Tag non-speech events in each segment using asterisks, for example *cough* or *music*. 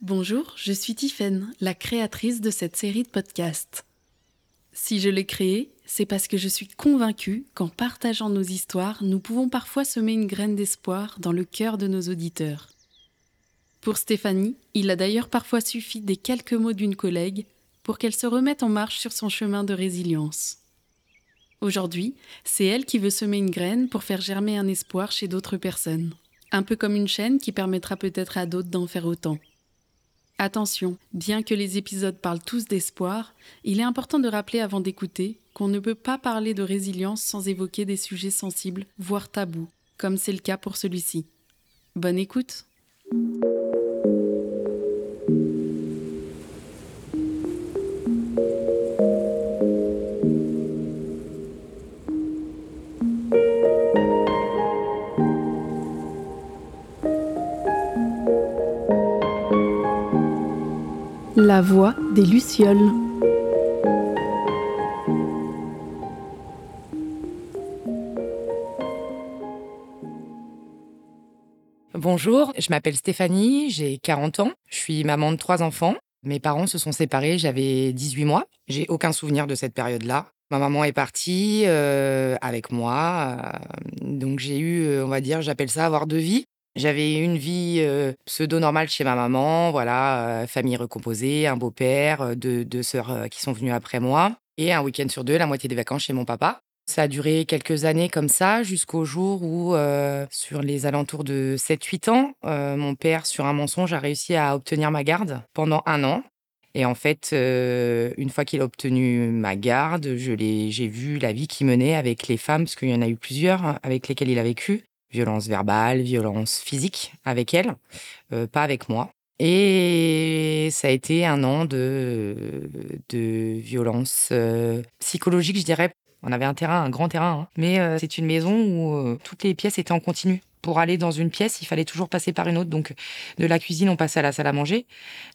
Bonjour, je suis Tiffaine, la créatrice de cette série de podcasts. Si je l'ai créée, c'est parce que je suis convaincue qu'en partageant nos histoires, nous pouvons parfois semer une graine d'espoir dans le cœur de nos auditeurs. Pour Stéphanie, il a d'ailleurs parfois suffi des quelques mots d'une collègue pour qu'elle se remette en marche sur son chemin de résilience. Aujourd'hui, c'est elle qui veut semer une graine pour faire germer un espoir chez d'autres personnes. Un peu comme une chaîne qui permettra peut-être à d'autres d'en faire autant. Attention, bien que les épisodes parlent tous d'espoir, il est important de rappeler avant d'écouter qu'on ne peut pas parler de résilience sans évoquer des sujets sensibles, voire tabous, comme c'est le cas pour celui-ci. Bonne écoute La voix des Lucioles. Bonjour, je m'appelle Stéphanie, j'ai 40 ans, je suis maman de trois enfants. Mes parents se sont séparés, j'avais 18 mois. J'ai aucun souvenir de cette période-là. Ma maman est partie euh, avec moi, euh, donc j'ai eu, euh, on va dire, j'appelle ça avoir deux vies. J'avais une vie pseudo-normale chez ma maman, voilà, famille recomposée, un beau-père, deux, deux sœurs qui sont venues après moi, et un week-end sur deux, la moitié des vacances chez mon papa. Ça a duré quelques années comme ça, jusqu'au jour où, sur les alentours de 7-8 ans, mon père, sur un mensonge, a réussi à obtenir ma garde pendant un an. Et en fait, une fois qu'il a obtenu ma garde, j'ai vu la vie qu'il menait avec les femmes, parce qu'il y en a eu plusieurs hein, avec lesquelles il a vécu violence verbale, violence physique avec elle, euh, pas avec moi. Et ça a été un an de, de violence euh, psychologique, je dirais. On avait un terrain, un grand terrain, hein. mais euh, c'est une maison où toutes les pièces étaient en continu. Pour aller dans une pièce, il fallait toujours passer par une autre. Donc, de la cuisine, on passait à la salle à manger.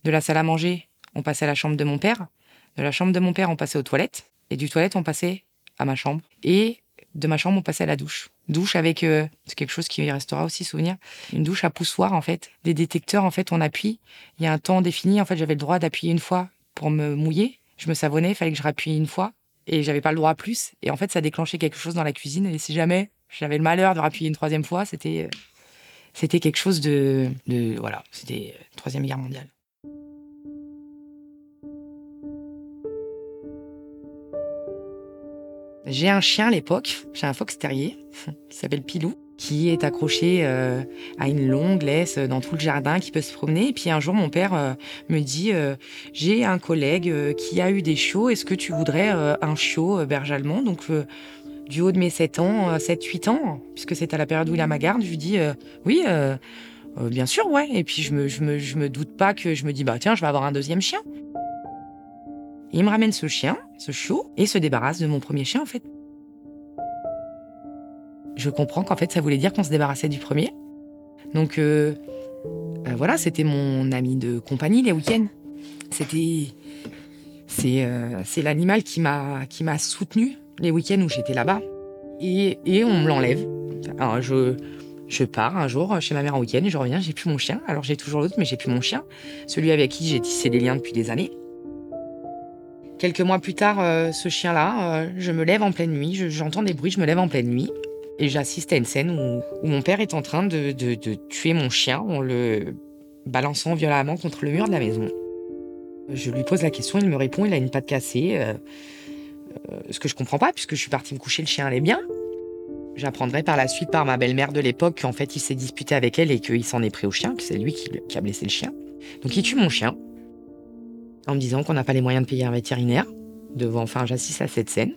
De la salle à manger, on passait à la chambre de mon père. De la chambre de mon père, on passait aux toilettes. Et du toilette, on passait à ma chambre. Et de ma chambre, on passait à la douche. Douche avec, euh, c'est quelque chose qui restera aussi souvenir, une douche à poussoir en fait. Des détecteurs en fait, on appuie. Il y a un temps défini. En fait, j'avais le droit d'appuyer une fois pour me mouiller. Je me savonnais, il fallait que je rappuie une fois. Et j'avais pas le droit à plus. Et en fait, ça déclenchait quelque chose dans la cuisine. Et si jamais j'avais le malheur de rappuyer une troisième fois, c'était, euh, c'était quelque chose de, de voilà, c'était euh, troisième guerre mondiale. J'ai un chien à l'époque, j'ai un fox terrier qui s'appelle Pilou, qui est accroché euh, à une longue laisse dans tout le jardin, qui peut se promener. Et puis un jour, mon père euh, me dit euh, J'ai un collègue qui a eu des chiots, est-ce que tu voudrais un chiot berge allemand Donc, du haut de mes 7 ans, 7-8 ans, puisque c'est à la période où il a ma garde, je lui dis Oui. bien sûr, ouais. Et puis je me, je me, je me doute pas que je me dis bah tiens, je vais avoir un deuxième chien il me ramène ce chien, ce chiot, et se débarrasse de mon premier chien en fait. Je comprends qu'en fait ça voulait dire qu'on se débarrassait du premier. Donc euh, euh, voilà, c'était mon ami de compagnie les week-ends. C'était c'est euh, c'est l'animal qui m'a qui m'a soutenu les week-ends où j'étais là-bas. Et, et on me l'enlève. Alors je je pars un jour chez ma mère en week-end je reviens, j'ai plus mon chien. Alors j'ai toujours l'autre, mais j'ai plus mon chien. Celui avec qui j'ai tissé des liens depuis des années. Quelques mois plus tard, euh, ce chien-là, euh, je me lève en pleine nuit, j'entends des bruits, je me lève en pleine nuit. Et j'assiste à une scène où, mon père est en train de, tuer mon chien en le balançant violemment contre le mur de la maison. Je lui pose la question, il me répond, il a une patte cassée. Euh, ce que je comprends pas, puisque je suis partie me coucher, le chien allait bien. J'apprendrai par la suite par ma belle-mère de l'époque qu'en fait il s'est disputé avec elle et qu'il s'en est pris au chien, que c'est lui qui a blessé le chien. Donc il tue mon chien en me disant qu'on n'a pas les moyens de payer un vétérinaire. Devant, enfin, j'assiste à cette scène.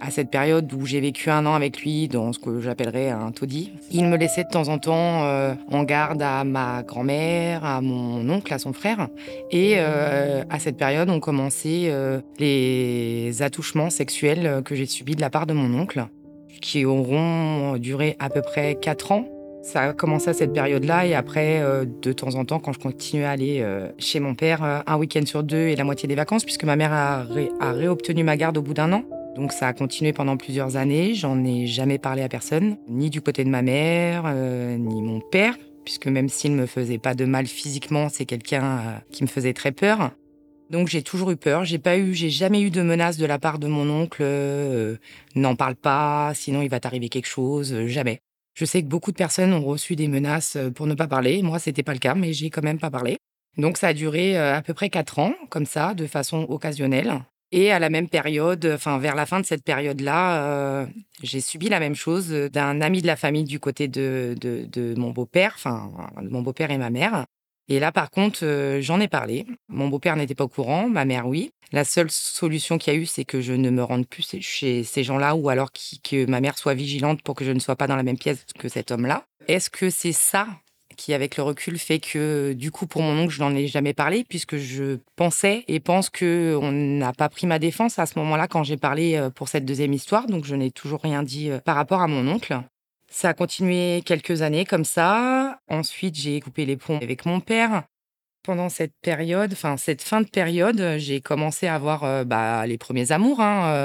À cette période où j'ai vécu un an avec lui dans ce que j'appellerais un taudis, il me laissait de temps en temps euh, en garde à ma grand-mère, à mon oncle, à son frère. Et euh, à cette période ont commencé euh, les attouchements sexuels que j'ai subis de la part de mon oncle, qui auront duré à peu près quatre ans ça a commencé à cette période-là et après, euh, de temps en temps, quand je continuais à aller euh, chez mon père, euh, un week-end sur deux et la moitié des vacances, puisque ma mère a, réobtenu ma garde au bout d'un an. Donc ça a continué pendant plusieurs années. J'en ai jamais parlé à personne, ni du côté de ma mère, ni mon père, puisque même s'il ne me faisait pas de mal physiquement, c'est quelqu'un qui me faisait très peur. Donc j'ai toujours eu peur. J'ai pas eu, j'ai jamais eu de menace de la part de mon oncle. N'en parle pas, sinon il va t'arriver quelque chose. Jamais. Je sais que beaucoup de personnes ont reçu des menaces euh, pour ne pas parler. Moi, c'était pas le cas, mais j'ai quand même pas parlé. Donc ça a duré à peu près quatre ans, comme ça, de façon occasionnelle. Et à la même période, enfin vers la fin de cette période-là, j'ai subi la même chose d'un ami de la famille du côté de, de, de mon beau-père, enfin mon beau-père et ma mère, et là, par contre, euh, j'en ai parlé. Mon beau-père n'était pas au courant, ma mère, oui. La seule solution qu'il y a eu, c'est que je ne me rende plus chez ces gens-là ou alors que ma mère soit vigilante pour que je ne sois pas dans la même pièce que cet homme-là. Est-ce que c'est ça qui, avec le recul, fait que, du coup, pour mon oncle, je n'en ai jamais parlé, puisque je pensais et pense qu'on n'a pas pris ma défense à ce moment-là quand j'ai parlé euh, pour cette deuxième histoire. Donc, je n'ai toujours rien dit euh, par rapport à mon oncle. Ça a continué quelques années comme ça. Ensuite, j'ai coupé les ponts avec mon père. Pendant cette période, enfin cette fin de période, j'ai commencé à avoir euh, bah, les premiers amours,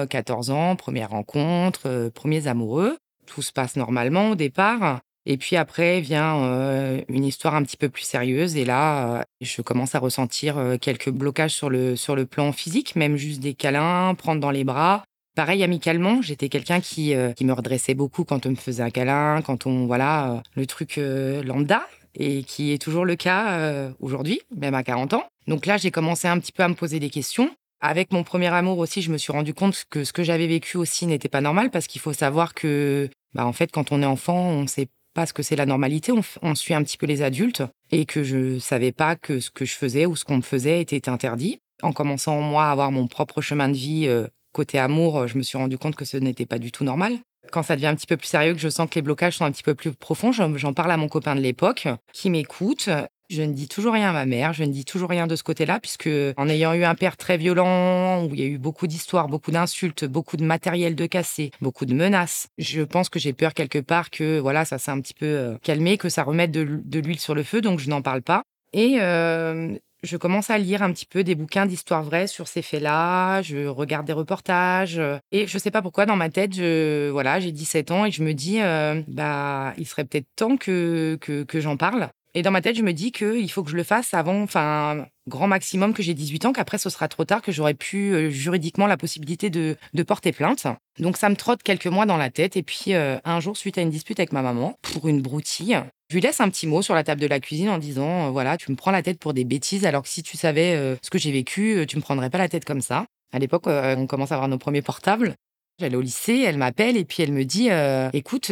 14 hein, euh, ans, première rencontre, euh, premiers amoureux. Tout se passe normalement au départ. Et puis après vient une histoire un petit peu plus sérieuse. Et là, je commence à ressentir quelques blocages sur le, sur le plan physique, même juste des câlins, prendre dans les bras. Pareil, amicalement, j'étais quelqu'un qui, euh, qui me redressait beaucoup quand on me faisait un câlin, quand on, voilà, euh, le truc euh, lambda, et qui est toujours le cas aujourd'hui, même à 40 ans. Donc là, j'ai commencé un petit peu à me poser des questions. Avec mon premier amour aussi, je me suis rendu compte que ce que j'avais vécu aussi n'était pas normal, parce qu'il faut savoir que, bah, en fait, quand on est enfant, on sait pas ce que c'est la normalité, on, on, suit un petit peu les adultes, et que je savais pas que ce que je faisais ou ce qu'on me faisait était interdit. En commençant, moi, à avoir mon propre chemin de vie côté amour, je me suis rendu compte que ce n'était pas du tout normal. Quand ça devient un petit peu plus sérieux, que je sens que les blocages sont un petit peu plus profonds, j'en parle à mon copain de l'époque, qui m'écoute. Je ne dis toujours rien à ma mère, je ne dis toujours rien de ce côté-là, puisque en ayant eu un père très violent, où il y a eu beaucoup d'histoires, beaucoup d'insultes, beaucoup de matériel de cassé, beaucoup de menaces, je pense que j'ai peur quelque part que voilà, ça s'est un petit peu euh, calmé, que ça remette de, l'huile sur le feu, donc je n'en parle pas. Et euh, je commence à lire un petit peu des bouquins d'histoire vraie sur ces faits-là, je regarde des reportages euh, et je sais pas pourquoi dans ma tête, je voilà, j'ai 17 ans et je me dis euh, bah il serait peut-être temps que que, que j'en parle. Et dans ma tête, je me dis qu'il faut que je le fasse avant, enfin, grand maximum que j'ai 18 ans, qu'après ce sera trop tard, que j'aurai plus euh, juridiquement la possibilité de, porter plainte. Donc ça me trotte quelques mois dans la tête. Et puis un jour, suite à une dispute avec ma maman pour une broutille, je lui laisse un petit mot sur la table de la cuisine en disant euh, voilà, tu me prends la tête pour des bêtises, alors que si tu savais euh, ce que j'ai vécu, euh, tu me prendrais pas la tête comme ça. À l'époque, on commence à avoir nos premiers portables. J'allais au lycée, elle m'appelle et puis elle me dit écoute,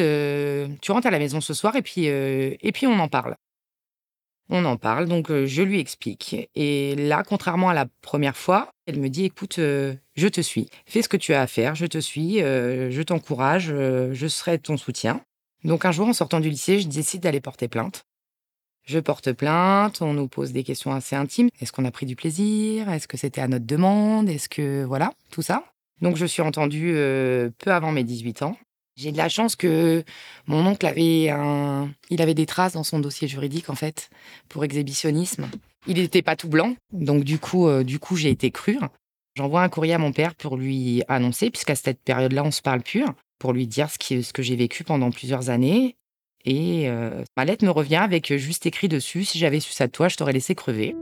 tu rentres à la maison ce soir et puis et puis on en parle. On en parle, donc je lui explique. Et là, contrairement à la première fois, elle me dit écoute, je te suis, fais ce que tu as à faire, je te suis, je t'encourage, je serai ton soutien. Donc un jour, en sortant du lycée, je décide d'aller porter plainte. Je porte plainte, on nous pose des questions assez intimes. Est-ce qu'on a pris du plaisir? Est-ce que c'était à notre demande? Est-ce que... Voilà, tout ça. Donc je suis entendue euh, peu avant mes 18 ans. J'ai de la chance que mon oncle avait un... Il avait des traces dans son dossier juridique, en fait, pour exhibitionnisme. Il n'était pas tout blanc, donc du coup, euh, du coup j'ai été crue. J'envoie un courrier à mon père pour lui annoncer, puisqu'à cette période-là, on se parle plus pour lui dire ce que j'ai vécu pendant plusieurs années. Et euh, ma lettre me revient avec juste écrit dessus Si j'avais su ça de toi, je t'aurais laissé crever.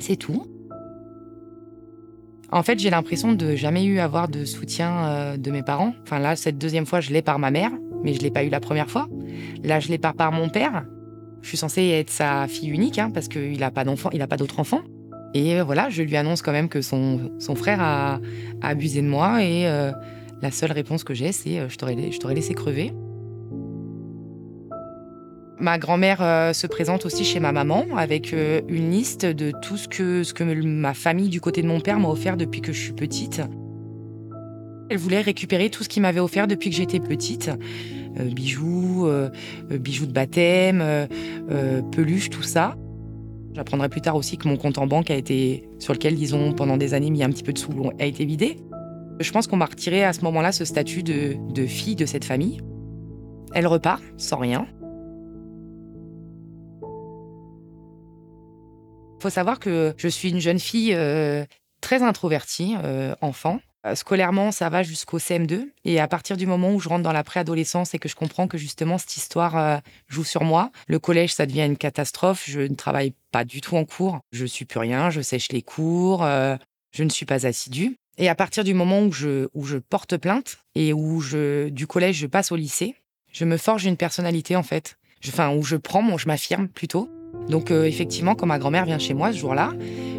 C'est tout. En fait, j'ai l'impression de jamais eu avoir de soutien euh, de mes parents. Enfin là, cette deuxième fois, je l'ai par ma mère, mais je l'ai pas eu la première fois. Là, je l'ai par mon père. Je suis censée être sa fille unique, hein, parce qu'il n'a pas d'enfant, il a pas d'autres enfants. Et euh, voilà, je lui annonce quand même que son, son frère a, abusé de moi et la seule réponse que j'ai, c'est euh, je t'aurais laissé crever. Ma grand-mère euh, se présente aussi chez ma maman avec euh, une liste de tout ce que, ce que ma famille du côté de mon père m'a offert depuis que je suis petite. Elle voulait récupérer tout ce qu'il m'avait offert depuis que j'étais petite. bijoux, bijoux de baptême, peluches, tout ça. J'apprendrai plus tard aussi que mon compte en banque a été, sur lequel, disons, pendant des années, mis un petit peu de sous, a été vidé. Je pense qu'on m'a retiré à ce moment-là ce statut de, fille de cette famille. Elle repart sans rien. Faut savoir que je suis une jeune fille euh, très introvertie, euh, enfant. Euh, scolairement, ça va jusqu'au CM2. Et à partir du moment où je rentre dans la préadolescence et que je comprends que justement cette histoire joue sur moi, le collège, ça devient une catastrophe. Je ne travaille pas du tout en cours. Je suis plus rien. Je sèche les cours. Je ne suis pas assidue. Et à partir du moment où je, je porte plainte et où je, du collège, je passe au lycée, je me forge une personnalité en fait. Enfin, où je prends, mon, je m'affirme plutôt. Donc effectivement, quand ma grand-mère vient chez moi ce jour-là,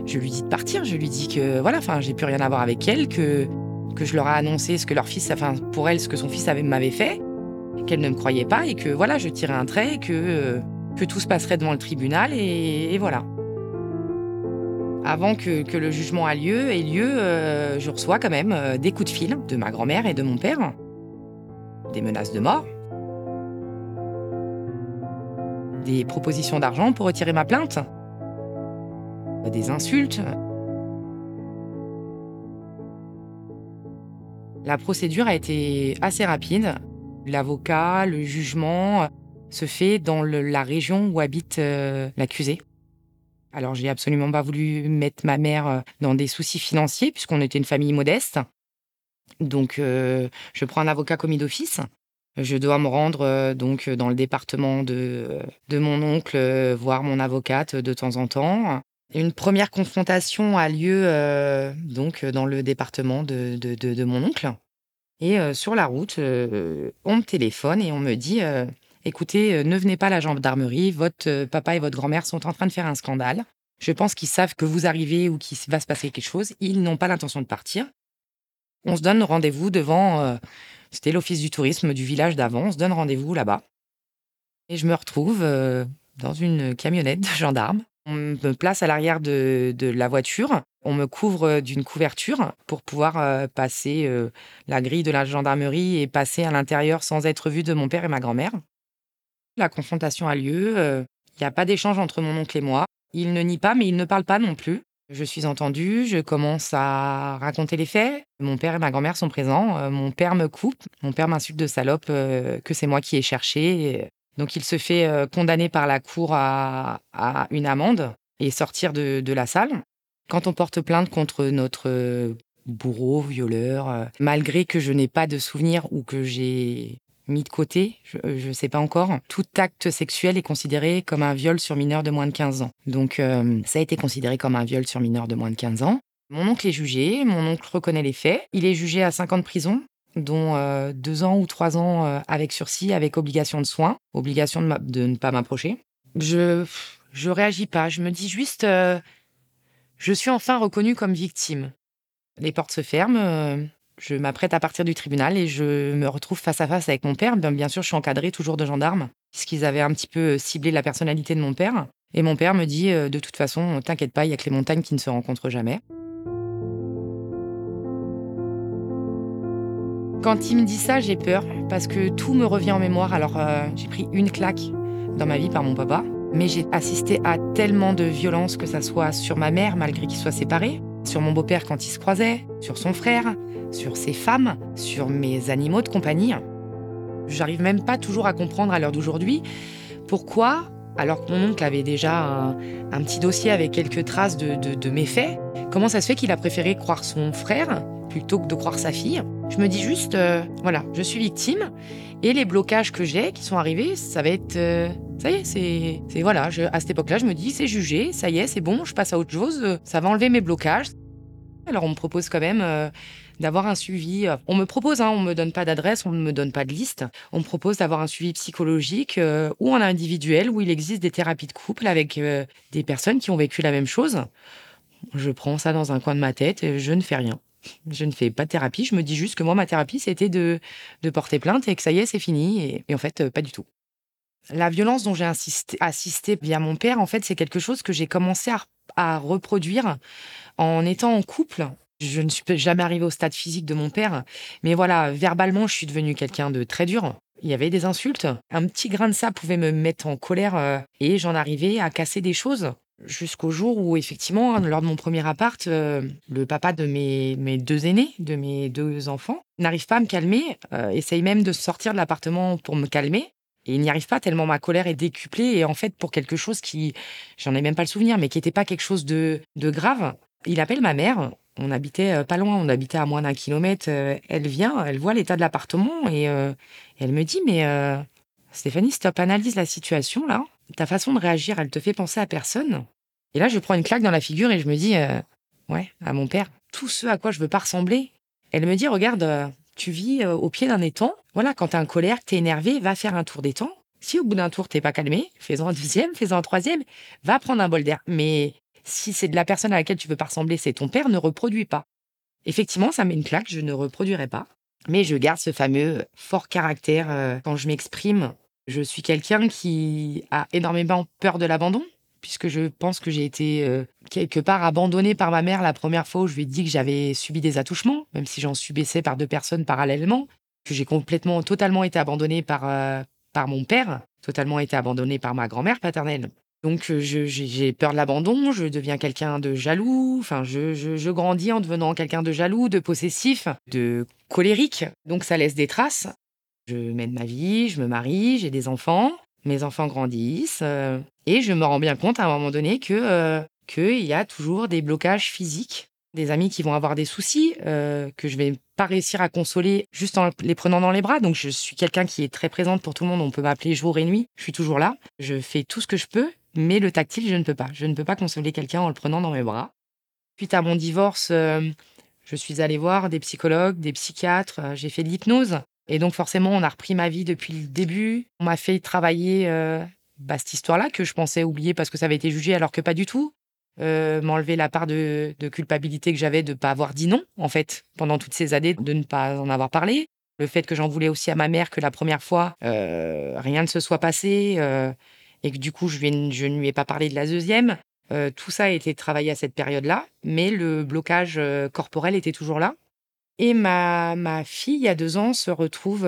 je lui dis de partir. Je lui dis que voilà, enfin, j'ai plus rien à voir avec elle, que que je leur ai annoncé ce que leur fils, enfin pour elle, ce que son fils m'avait fait, qu'elle ne me croyait pas et que voilà, je tirais un trait, que euh, que tout se passerait devant le tribunal et, voilà. Avant que, que, le jugement lieu, ait lieu, euh, je reçois quand même euh, des coups de fil de ma grand-mère et de mon père, des menaces de mort, des propositions d'argent pour retirer ma plainte des insultes. La procédure a été assez rapide. L'avocat, le jugement se fait dans la région où habite euh, l'accusé. Alors j'ai absolument pas voulu mettre ma mère euh, dans des soucis financiers puisqu'on était une famille modeste. Donc euh, je prends un avocat commis d'office. Je dois me rendre donc dans le département de, de mon oncle voir mon avocate de temps en temps. Une première confrontation a lieu euh, donc dans le département de, de, mon oncle. Et euh, sur la route, euh, on me téléphone et on me dit écoutez, ne venez pas à la gendarmerie, votre papa et votre grand-mère sont en train de faire un scandale. Je pense qu'ils savent que vous arrivez ou qu'il va se passer quelque chose. Ils n'ont pas l'intention de partir. On se donne rendez-vous devant. C'était l'office du tourisme du village d'avant. On se donne rendez-vous là-bas. Et je me retrouve dans une camionnette de gendarmes on me place à l'arrière de, la voiture, on me couvre d'une couverture pour pouvoir euh, passer euh, la grille de la gendarmerie et passer à l'intérieur sans être vu de mon père et ma grand-mère. La confrontation a lieu, euh, il n'y a pas d'échange entre mon oncle et moi. Il ne nie pas, mais il ne parle pas non plus. Je suis entendue, je commence à raconter les faits. Mon père et ma grand-mère sont présents. mon père me coupe, mon père m'insulte de salope, que c'est moi qui ai cherché. Donc il se fait euh, condamner par la cour à, une amende et sortir de, la salle. Quand on porte plainte contre notre bourreau, violeur, euh, malgré que je n'ai pas de souvenir ou que j'ai mis de côté, je ne sais pas encore, tout acte sexuel est considéré comme un viol sur mineur de moins de 15 ans. Donc euh, ça a été considéré comme un viol sur mineur de moins de 15 ans. Mon oncle est jugé, mon oncle reconnaît les faits. Il est jugé à 5 ans de prison dont euh, ans ou trois ans euh, avec sursis, avec obligation de soins, obligation de, ne pas m'approcher. Je je réagis pas. Je me dis juste, euh, je suis enfin reconnue comme victime. Les portes se ferment. Je m'apprête à partir du tribunal et je me retrouve face à face avec mon père. Bien, bien sûr, je suis encadrée toujours de gendarmes, puisqu'ils avaient un petit peu ciblé la personnalité de mon père. Et mon père me dit, de toute façon, t'inquiète pas, il y a que les montagnes qui ne se rencontrent jamais. Quand il me dit ça, j'ai peur parce que tout me revient en mémoire. Alors, euh, j'ai pris une claque dans ma vie par mon papa, mais j'ai assisté à tellement de violence, que ça soit sur ma mère, malgré qu'ils soient séparés, sur mon beau-père quand il se croisait, sur son frère, sur ses femmes, sur mes animaux de compagnie. J'arrive même pas toujours à comprendre à l'heure d'aujourd'hui pourquoi, alors que mon oncle avait déjà un, petit dossier avec quelques traces de, de mes faits, comment ça se fait qu'il a préféré croire son frère plutôt que de croire sa fille. Je me dis juste, euh, voilà, je suis victime et les blocages que j'ai qui sont arrivés, ça va être, euh, ça y est, c'est, c'est voilà, à cette époque-là, je me dis, c'est jugé, ça y est, c'est bon, je passe à autre chose, euh, ça va enlever mes blocages. Alors on me propose quand même d'avoir un suivi. On me propose, hein, on me donne pas d'adresse, on ne me donne pas de liste. On me propose d'avoir un suivi psychologique ou en individuel où il existe des thérapies de couple avec des personnes qui ont vécu la même chose. Je prends ça dans un coin de ma tête et je ne fais rien. Je ne fais pas de thérapie. Je me dis juste que moi, ma thérapie, c'était de, de porter plainte et que ça y est, c'est fini. Et, en fait, euh, pas du tout. La violence dont j'ai assisté via mon père, en fait, c'est quelque chose que j'ai commencé à, reproduire en étant en couple. Je ne suis jamais arrivée au stade physique de mon père, mais voilà, verbalement, je suis devenue quelqu'un de très dur. Il y avait des insultes. Un petit grain de ça pouvait me mettre en colère euh, et j'en arrivais à casser des choses jusqu'au jour où, effectivement, lors de mon premier appart, euh, le papa de mes, deux aînés, de mes deux enfants, n'arrive pas à me calmer, euh, essaye même de sortir de l'appartement pour me calmer. Et il n'y arrive pas tellement ma colère est décuplée. Et en fait, pour quelque chose qui, j'en ai même pas le souvenir, mais qui n'était pas quelque chose de, de grave, il appelle ma mère On habitait pas loin, on habitait à moins d'un kilomètre. Elle vient, elle voit l'état de l'appartement et elle me dit Mais Stéphanie, stop, analyse la situation là. Ta façon de réagir, elle te fait penser à personne. Et là, je prends une claque dans la figure et je me dis Ouais, à mon père, tout ce à quoi je veux pas ressembler. Elle me dit Regarde, tu vis au pied d'un étang. Voilà, quand t'es en colère, t'es énervé, va faire un tour d'étang. Si au bout d'un tour, t'es pas calmé, fais-en un deuxième, fais-en un troisième, va prendre un bol d'air. Mais si c'est de la personne à laquelle tu veux pas ressembler, c'est ton père, ne reproduis pas. Effectivement, ça met une claque, je ne reproduirai pas. Mais je garde ce fameux fort caractère euh, quand je m'exprime. Je suis quelqu'un qui a énormément peur de l'abandon, puisque je pense que j'ai été euh, quelque part abandonné par ma mère la première fois où je lui ai dit que j'avais subi des attouchements, même si j'en subissais par deux personnes parallèlement, que j'ai complètement, totalement été abandonné par, euh, par mon père, totalement été abandonné par ma grand-mère paternelle. Donc euh, j'ai peur de l'abandon, je deviens quelqu'un de jaloux, enfin je, je, grandis en devenant quelqu'un de jaloux, de possessif, de colérique. Donc ça laisse des traces. Je mène ma vie, je me marie, j'ai des enfants, mes enfants grandissent euh, et je me rends bien compte à un moment donné que euh, qu'il y a toujours des blocages physiques des amis qui vont avoir des soucis, euh, que je vais pas réussir à consoler juste en les prenant dans les bras. Donc je suis quelqu'un qui est très présente pour tout le monde. On peut m'appeler jour et nuit. Je suis toujours là. Je fais tout ce que je peux, mais le tactile, je ne peux pas. Je ne peux pas consoler quelqu'un en le prenant dans mes bras. Suite à mon divorce, je suis allée voir des psychologues, des psychiatres. J'ai fait de l'hypnose. Et donc forcément, on a repris ma vie depuis le début. On m'a fait travailler bah, cette histoire-là que je pensais oublier parce que ça avait été jugé alors que pas du tout. Euh, m'enlever la part de, culpabilité que j'avais de ne pas avoir dit non, en fait, pendant toutes ces années, de ne pas en avoir parlé. Le fait que j'en voulais aussi à ma mère que la première fois, euh, rien ne se soit passé euh, et que du coup, je, je, ne lui ai pas parlé de la deuxième. tout ça a été travaillé à cette période-là, mais le blocage corporel était toujours là. Et ma, ma fille, il y a deux ans, se retrouve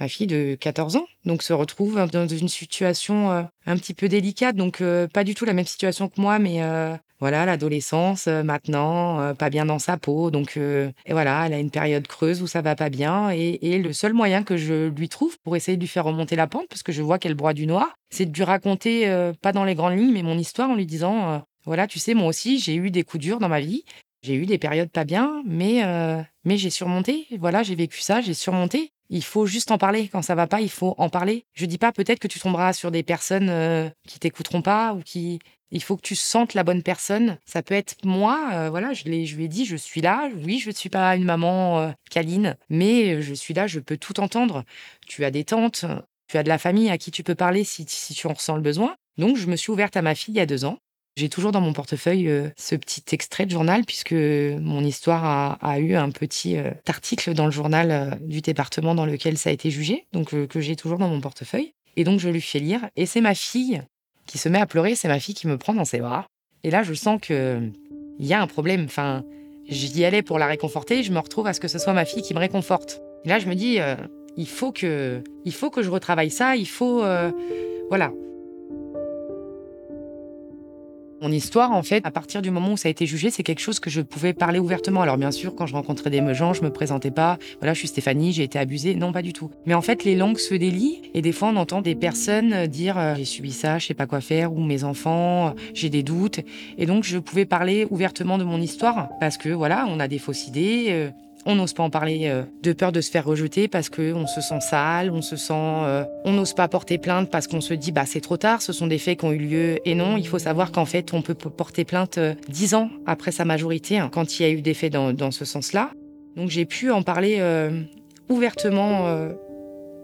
ma fille de 14 ans, donc se retrouve dans une situation euh, un petit peu délicate, donc euh, pas du tout la même situation que moi, mais euh, voilà, l'adolescence maintenant, pas bien dans sa peau, donc et voilà, elle a une période creuse où ça va pas bien, et, le seul moyen que je lui trouve pour essayer de lui faire remonter la pente, parce que je vois qu'elle broie du noir, c'est de lui raconter, pas dans les grandes lignes, mais mon histoire en lui disant, voilà, tu sais, moi aussi, j'ai eu des coups durs dans ma vie, j'ai eu des périodes pas bien, mais, mais j'ai surmonté. Voilà, j'ai vécu ça, j'ai surmonté. Il faut juste en parler. Quand ça va pas, il faut en parler. Je dis pas peut-être que tu tomberas sur des personnes euh, qui t'écouteront pas ou qui. Il faut que tu sentes la bonne personne. Ça peut être moi. Euh, voilà, je, je lui ai dit, je suis là. Oui, je ne suis pas une maman euh, câline, mais je suis là. Je peux tout entendre. Tu as des tantes, tu as de la famille à qui tu peux parler si, si tu en ressens le besoin. Donc, je me suis ouverte à ma fille il y a deux ans. J'ai toujours dans mon portefeuille euh, ce petit extrait de journal puisque mon histoire a, eu un petit euh, article dans le journal euh, du département dans lequel ça a été jugé, donc que j'ai toujours dans mon portefeuille. Et donc je lui fais lire. Et c'est ma fille qui se met à pleurer, c'est ma fille qui me prend dans ses bras. Et là, je sens que il y a un problème. Enfin, j'y allais pour la réconforter, je me retrouve à ce que ce soit ma fille qui me réconforte. Et là, je me dis, il faut que, il faut que je retravaille ça. Il faut, voilà. Mon histoire, en fait, à partir du moment où ça a été jugé, c'est quelque chose que je pouvais parler ouvertement. Alors bien sûr, quand je rencontrais des gens, je me présentais pas. Voilà, je suis Stéphanie, j'ai été abusée. Non, pas du tout. Mais en fait, les langues se délient et des fois, on entend des personnes dire euh, j'ai subi ça, je sais pas quoi faire, ou mes enfants, j'ai des doutes. Et donc, je pouvais parler ouvertement de mon histoire parce que voilà, on a des fausses idées. On n'ose pas en parler euh, de peur de se faire rejeter parce qu'on se sent sale, on se sent, euh, on n'ose pas porter plainte parce qu'on se dit bah c'est trop tard, ce sont des faits qui ont eu lieu et non, il faut savoir qu'en fait on peut porter plainte euh, dix ans après sa majorité hein, quand il y a eu des faits dans, ce sens-là. Donc j'ai pu en parler ouvertement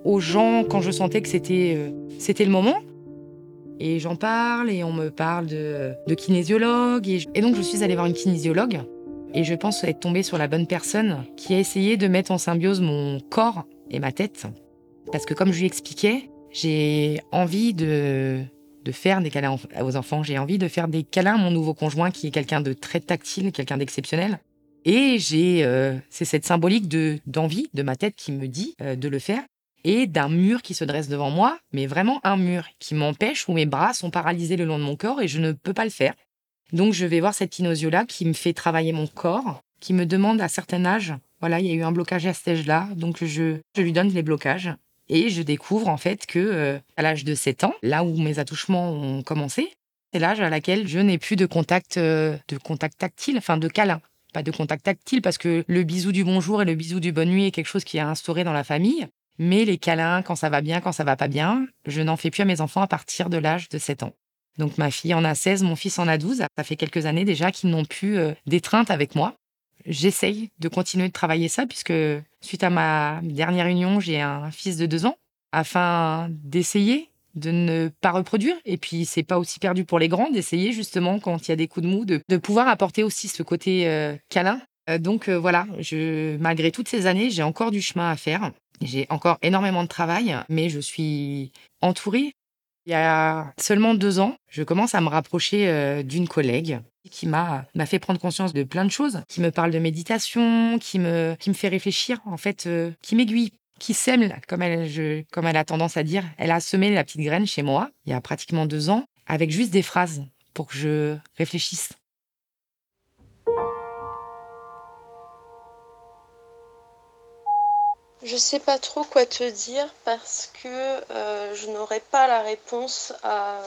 aux gens quand je sentais que c'était c'était le moment. Et j'en parle et on me parle de, kinésiologue. Et, et, donc je suis allée voir une kinésiologue et je pense être tombée sur la bonne personne qui a essayé de mettre en symbiose mon corps et ma tête. Parce que comme je lui expliquais, j'ai envie de, faire des câlins aux enfants, j'ai envie de faire des câlins à mon nouveau conjoint qui est quelqu'un de très tactile, quelqu'un d'exceptionnel. Et j'ai, euh, c'est cette symbolique de d'envie de ma tête qui me dit euh, de le faire et d'un mur qui se dresse devant moi, mais vraiment un mur qui m'empêche où mes bras sont paralysés le long de mon corps et je ne peux pas le faire. Donc je vais voir cette kinosio-là qui me fait travailler mon corps, qui me demande à certain âge, voilà, il y a eu un blocage à cet âge-là, donc je, je lui donne les blocages. Et je découvre en fait que euh, à l'âge de 7 ans, là où mes attouchements ont commencé, c'est l'âge à laquelle je n'ai plus de contact, euh, de contact tactile, enfin de câlin. pas de contact tactile parce que le bisou du bonjour et le bisou du bonne nuit est quelque chose qui est instauré dans la famille. Mais les câlins, quand ça va bien, quand ça va pas bien, je n'en fais plus à mes enfants à partir de l'âge de 7 ans. Donc ma fille en a 16, mon fils en a 12. Ça fait quelques années déjà qu'ils n'ont plus euh, d'étreinte avec moi. J'essaye de continuer de travailler ça puisque suite à ma dernière union, j'ai un fils de 2 ans afin d'essayer de ne pas reproduire. Et puis, c'est pas aussi perdu pour les grands d'essayer justement quand il y a des coups de mou de, pouvoir apporter aussi ce côté euh, câlin. Euh, donc voilà, je, malgré toutes ces années, j'ai encore du chemin à faire. J'ai encore énormément de travail, mais je suis entourée. Il y a seulement deux ans, je commence à me rapprocher euh, d'une collègue qui m'a fait prendre conscience de plein de choses, qui me parle de méditation, qui me qui me fait réfléchir en fait, euh, qui m'aiguille, qui sème comme elle comme elle a tendance à dire. Elle a semé la petite graine chez moi il y a pratiquement deux ans avec juste des phrases pour que je réfléchisse. Je sais pas trop quoi te dire parce que euh, je n'aurai pas la réponse à,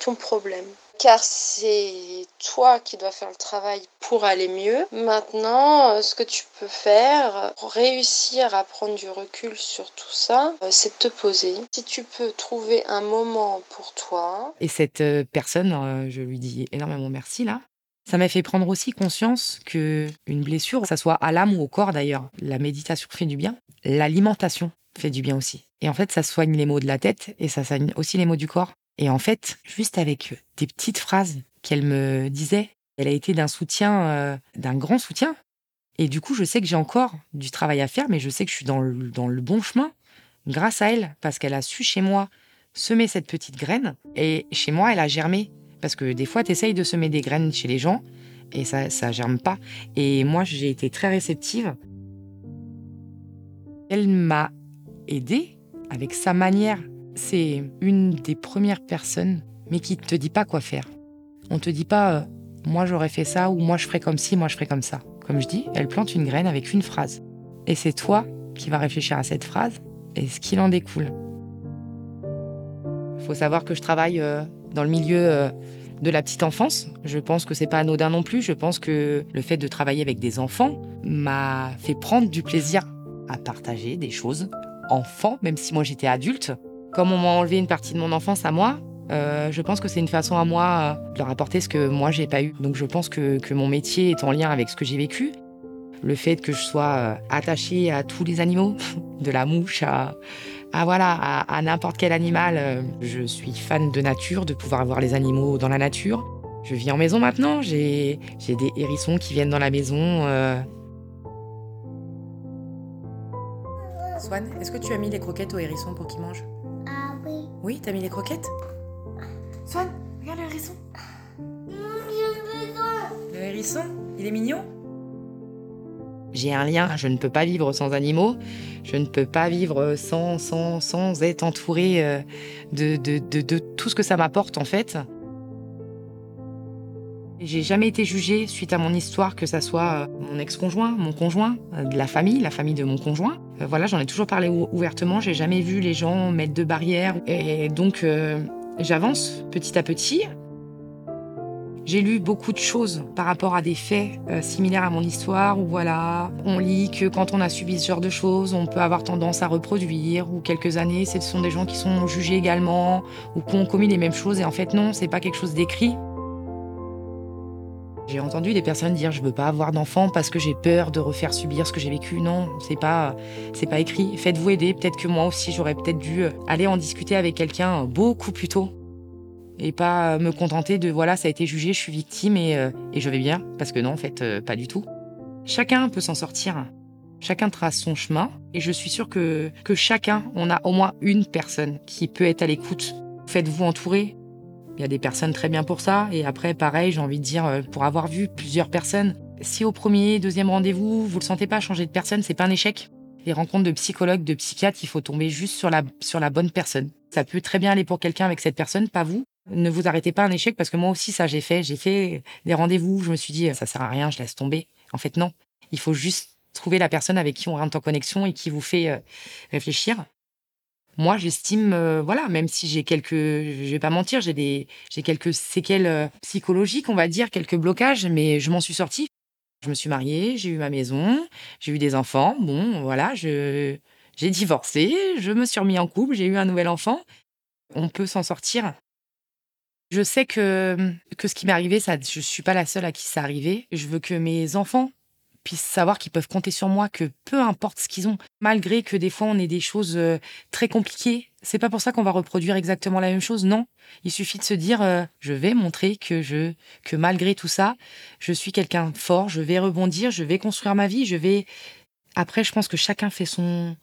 ton problème. Car c'est toi qui dois faire le travail pour aller mieux. Maintenant, euh, ce que tu peux faire pour réussir à prendre du recul sur tout ça, euh, c'est de te poser. Si tu peux trouver un moment pour toi. Et cette personne, je lui dis énormément merci là. Ça m'a fait prendre aussi conscience que une blessure, ça soit à l'âme ou au corps d'ailleurs, la méditation fait du bien, l'alimentation fait du bien aussi. Et en fait, ça soigne les maux de la tête et ça soigne aussi les maux du corps. Et en fait, juste avec des petites phrases qu'elle me disait, elle a été d'un soutien, euh, d'un grand soutien. Et du coup, je sais que j'ai encore du travail à faire, mais je sais que je suis dans le, dans le bon chemin grâce à elle, parce qu'elle a su chez moi semer cette petite graine. Et chez moi, elle a germé. Parce que des fois, tu essayes de semer des graines chez les gens et ça, ça germe pas. Et moi, j'ai été très réceptive. Elle m'a aidée avec sa manière. C'est une des premières personnes, mais qui te dit pas quoi faire. On te dit pas, euh, moi j'aurais fait ça ou moi je ferais comme ci, moi je ferais comme ça. Comme je dis, elle plante une graine avec une phrase. Et c'est toi qui vas réfléchir à cette phrase et ce qu'il en découle. Il faut savoir que je travaille euh, dans le milieu euh, de la petite enfance. Je pense que c'est pas anodin non plus. Je pense que le fait de travailler avec des enfants m'a fait prendre du plaisir à partager des choses enfants, même si moi j'étais adulte. Comme on m'a enlevé une partie de mon enfance à moi, euh, je pense que c'est une façon à moi de leur apporter ce que moi j'ai pas eu. Donc je pense que, que mon métier est en lien avec ce que j'ai vécu. Le fait que je sois attachée à tous les animaux, *laughs* de la mouche à, ah voilà, à, n'importe quel animal. Euh, je suis fan de nature, de pouvoir voir les animaux dans la nature. Je vis en maison maintenant, j'ai des hérissons qui viennent dans la maison. Euh. Swan, est-ce que tu as mis les croquettes aux hérissons pour qu'ils mangent? Ah oui. Oui, t'as mis les croquettes? Swan, regarde le hérisson. Le hérisson, il est mignon? J'ai un lien, je ne peux pas vivre sans animaux, je ne peux pas vivre sans, sans, sans être entouré euh, de, de, de, tout ce que ça m'apporte en fait. J'ai jamais été jugée suite à mon histoire, que ça soit euh, mon ex-conjoint, mon conjoint, euh, de la famille, la famille de mon conjoint. Voilà, j'en ai toujours parlé ouvertement. J'ai jamais vu les gens mettre de barrières. Et donc, j'avance petit à petit. J'ai lu beaucoup de choses par rapport à des faits euh, similaires à mon histoire, où voilà, on lit que quand on a subi ce genre de choses, on peut avoir tendance à reproduire, ou quelques années, ce sont des gens qui sont jugés également, ou qui ont commis les mêmes choses, et en fait non, c'est pas quelque chose d'écrit. J'ai entendu des personnes dire je veux pas avoir d'enfants parce que j'ai peur de refaire subir ce que j'ai vécu. Non, c'est pas c'est pas écrit. Faites-vous aider. Peut-être que moi aussi j'aurais peut-être dû aller en discuter avec quelqu'un beaucoup plus tôt et pas me contenter de voilà, ça a été jugé, je suis victime et, euh, et je vais bien. Parce que non, en fait, euh, pas du tout. Chacun peut s'en sortir. Chacun trace son chemin. Et je suis sûre que, que chacun, on a au moins une personne qui peut être à l'écoute. Faites-vous entourer. Il y a des personnes très bien pour ça. Et après, pareil, j'ai envie de dire, euh, pour avoir vu plusieurs personnes, si au premier, deuxième rendez-vous, vous le sentez pas changer de personne, c'est pas un échec. Les rencontres de psychologues, de psychiatres, il faut tomber juste sur la, sur la bonne personne. Ça peut très bien aller pour quelqu'un avec cette personne, pas vous. Ne vous arrêtez pas un échec parce que moi aussi ça j'ai fait. J'ai fait des rendez-vous. Je me suis dit ça sert à rien, je laisse tomber. En fait non. Il faut juste trouver la personne avec qui on rentre en connexion et qui vous fait euh, réfléchir. Moi, j'estime, euh, voilà, même si j'ai quelques, je vais pas mentir, j'ai des, j'ai quelques séquelles euh, psychologiques, on va dire, quelques blocages, mais je m'en suis sortie. Je me suis mariée, j'ai eu ma maison, j'ai eu des enfants. Bon, voilà, je j'ai divorcé, je me suis remis en couple, j'ai eu un nouvel enfant. On peut s'en sortir. Je sais que, que ce qui m'est arrivé, ça, je suis pas la seule à qui ça arrivé. Je veux que mes enfants puissent savoir qu'ils peuvent compter sur moi, que peu importe ce qu'ils ont, malgré que des fois on ait des choses euh, très compliquées, c'est pas pour ça qu'on va reproduire exactement la même chose. Non, il suffit de se dire, euh, je vais montrer que je, que malgré tout ça, je suis quelqu'un fort, je vais rebondir, je vais construire ma vie, je vais. Après, je pense que chacun fait son,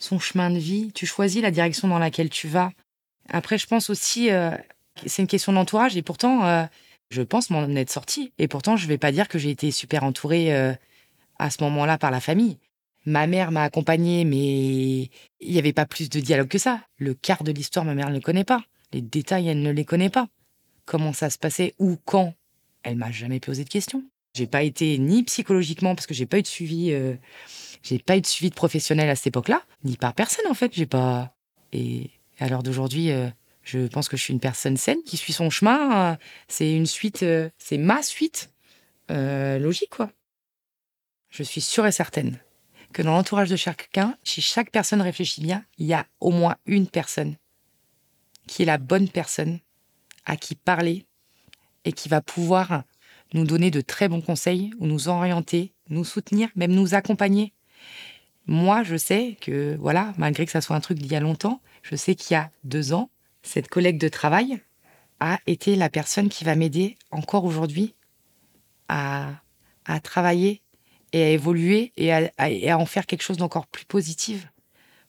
son chemin de vie. Tu choisis la direction dans laquelle tu vas. Après, je pense aussi, euh, c'est une question d'entourage et pourtant, je pense m'en être sortie. Et pourtant, je vais pas dire que j'ai été super entourée à ce moment-là par la famille. Ma mère m'a accompagnée, mais il n'y avait pas plus de dialogue que ça. Le quart de l'histoire, ma mère ne le connaît pas. Les détails, elle ne les connaît pas. Comment ça se passait, ou quand, elle m'a jamais posé de questions. J'ai pas été ni psychologiquement parce que j'ai pas eu de suivi, euh, j'ai pas eu de suivi de professionnel à cette époque-là, ni par personne en fait. J'ai pas. Et à l'heure d'aujourd'hui, euh, je pense que je suis une personne saine qui suit son chemin. C'est une suite, euh, c'est ma suite logique quoi je suis sûre et certaine que dans l'entourage de chacun, si chaque personne réfléchit bien, il y a au moins une personne qui est la bonne personne à qui parler et qui va pouvoir nous donner de très bons conseils ou nous orienter, nous soutenir, même nous accompagner. Moi, je sais que, voilà, malgré que ça soit un truc d'il y a longtemps, je sais qu'il y a deux ans, cette collègue de travail a été la personne qui va m'aider encore aujourd'hui à, à travailler et à évoluer et à, en faire quelque chose d'encore plus positif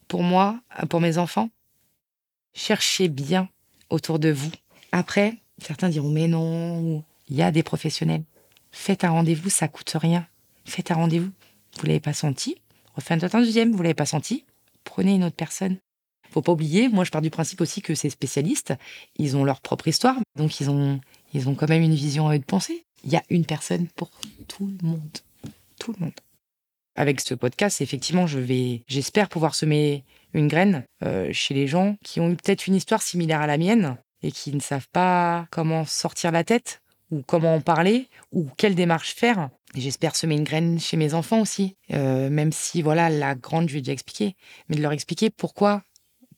pour moi, pour mes enfants. Cherchez bien autour de vous. Après, certains diront mais non, il y a des professionnels. Faites un rendez-vous, ça coûte rien. Faites un rendez-vous. Vous l'avez pas senti, refaites un deuxième. Vous l'avez pas senti, prenez une autre personne. Faut pas oublier, moi je pars du principe aussi que ces spécialistes, ils ont leur propre histoire, donc ils ont, ils ont quand même une vision à eux de penser. Il y a une personne pour tout le monde tout le monde. Avec ce podcast, effectivement, je vais, j'espère pouvoir semer une graine euh, chez les gens qui ont eu peut-être une histoire similaire à la mienne et qui ne savent pas comment sortir la tête ou comment en parler ou quelle démarche faire. j'espère semer une graine chez mes enfants aussi, euh, même si voilà la grande, je vais déjà expliquer, mais de leur expliquer pourquoi,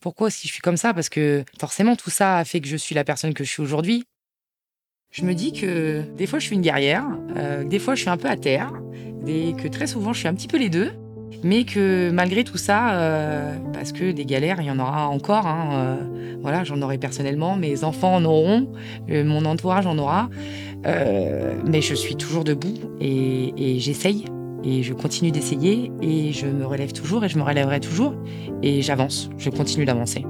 pourquoi si je suis comme ça, parce que forcément tout ça a fait que je suis la personne que je suis aujourd'hui. Je me dis que des fois je suis une guerrière, euh, des fois je suis un peu à terre, et que très souvent je suis un petit peu les deux, mais que malgré tout ça, euh, parce que des galères, il y en aura encore. Hein, euh, voilà, j'en aurai personnellement, mes enfants en auront, mon entourage en aura, mais je suis toujours debout et, et j'essaye. Et je continue d'essayer et je me relève toujours et je me relèverai toujours et j'avance, je continue d'avancer.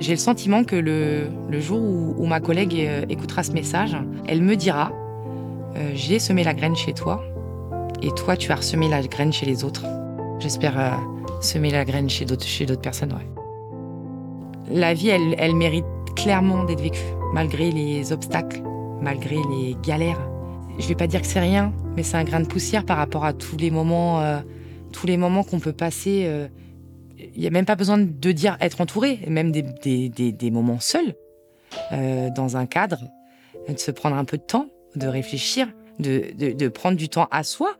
J'ai le sentiment que le, jour où, ma collègue euh, écoutera ce message, elle me dira euh, J'ai semé la graine chez toi, et toi, tu as ressemé la graine chez les autres. J'espère euh, semer la graine chez d'autres, personnes. La vie, elle, elle mérite clairement d'être vécue, malgré les obstacles, malgré les galères. Je vais pas dire que c'est rien, mais c'est un grain de poussière par rapport à tous les moments, tous les moments qu'on peut passer il n'y a même pas besoin de dire être entouré, même des, moments seuls, euh, dans un cadre, de se prendre un peu de temps, de réfléchir, de, prendre du temps à soi.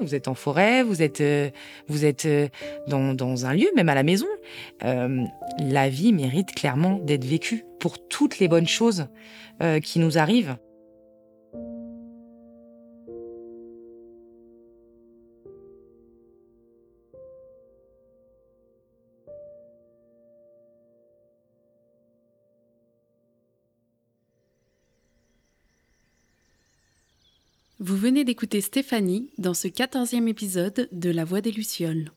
vous êtes en forêt, vous êtes, euh, vous êtes euh, dans, un lieu, même à la maison. la vie mérite clairement d'être vécue pour toutes les bonnes choses qui nous arrivent. Vous venez d'écouter Stéphanie dans ce quatorzième épisode de La Voix des Lucioles.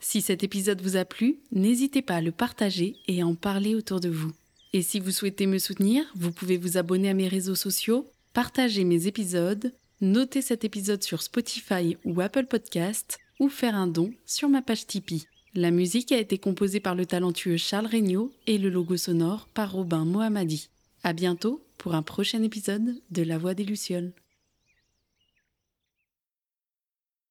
Si cet épisode vous a plu, n'hésitez pas à le partager et à en parler autour de vous. Et si vous souhaitez me soutenir, vous pouvez vous abonner à mes réseaux sociaux, partager mes épisodes, noter cet épisode sur Spotify ou Apple Podcast ou faire un don sur ma page Tipeee. La musique a été composée par le talentueux Charles Regnault et le logo sonore par Robin Mohammadi. À bientôt pour un prochain épisode de La Voix des Lucioles.